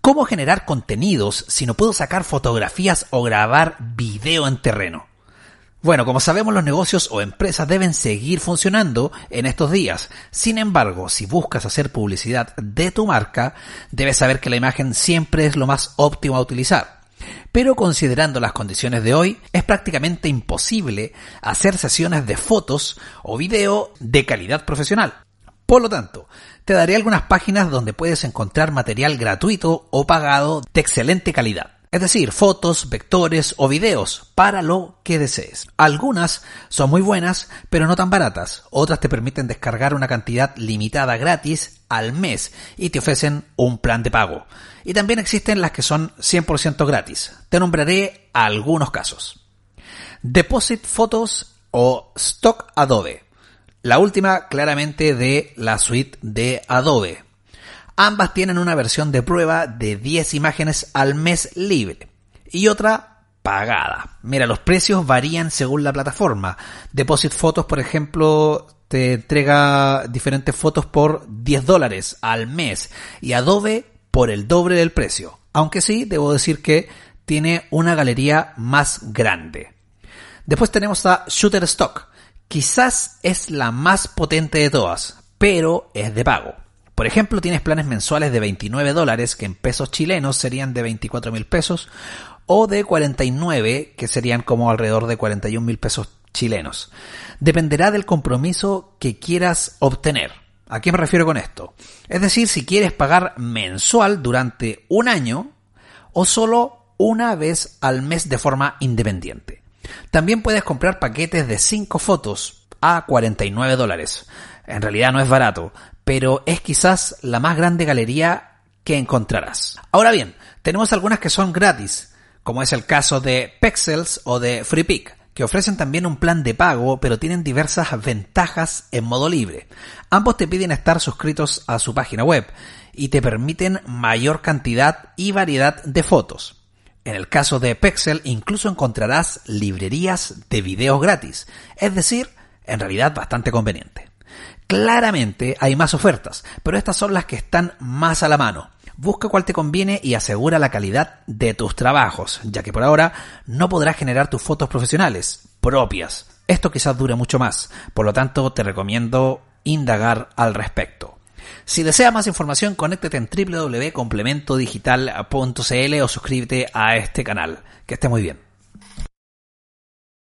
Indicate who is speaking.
Speaker 1: ¿Cómo generar contenidos si no puedo sacar fotografías o grabar video en terreno? Bueno, como sabemos los negocios o empresas deben seguir funcionando en estos días. Sin embargo, si buscas hacer publicidad de tu marca, debes saber que la imagen siempre es lo más óptimo a utilizar. Pero considerando las condiciones de hoy, es prácticamente imposible hacer sesiones de fotos o video de calidad profesional. Por lo tanto, te daré algunas páginas donde puedes encontrar material gratuito o pagado de excelente calidad. Es decir, fotos, vectores o videos para lo que desees. Algunas son muy buenas, pero no tan baratas. Otras te permiten descargar una cantidad limitada gratis al mes y te ofrecen un plan de pago. Y también existen las que son 100% gratis. Te nombraré algunos casos. Deposit Photos o Stock Adobe. La última claramente de la suite de Adobe. Ambas tienen una versión de prueba de 10 imágenes al mes libre y otra pagada. Mira, los precios varían según la plataforma. Deposit Photos, por ejemplo, te entrega diferentes fotos por 10 dólares al mes y Adobe por el doble del precio. Aunque sí, debo decir que tiene una galería más grande. Después tenemos a Shutterstock. Quizás es la más potente de todas, pero es de pago. Por ejemplo, tienes planes mensuales de 29 dólares, que en pesos chilenos serían de 24 mil pesos, o de 49, que serían como alrededor de 41 mil pesos chilenos. Dependerá del compromiso que quieras obtener. ¿A qué me refiero con esto? Es decir, si quieres pagar mensual durante un año o solo una vez al mes de forma independiente. También puedes comprar paquetes de 5 fotos a 49 dólares. En realidad no es barato, pero es quizás la más grande galería que encontrarás. Ahora bien, tenemos algunas que son gratis, como es el caso de Pexels o de FreePic, que ofrecen también un plan de pago, pero tienen diversas ventajas en modo libre. Ambos te piden estar suscritos a su página web y te permiten mayor cantidad y variedad de fotos. En el caso de Pexel incluso encontrarás librerías de videos gratis, es decir, en realidad bastante conveniente. Claramente hay más ofertas, pero estas son las que están más a la mano. Busca cuál te conviene y asegura la calidad de tus trabajos, ya que por ahora no podrás generar tus fotos profesionales propias. Esto quizás dure mucho más, por lo tanto te recomiendo indagar al respecto. Si deseas más información, conéctate en www.complementodigital.cl o suscríbete a este canal. Que esté muy bien.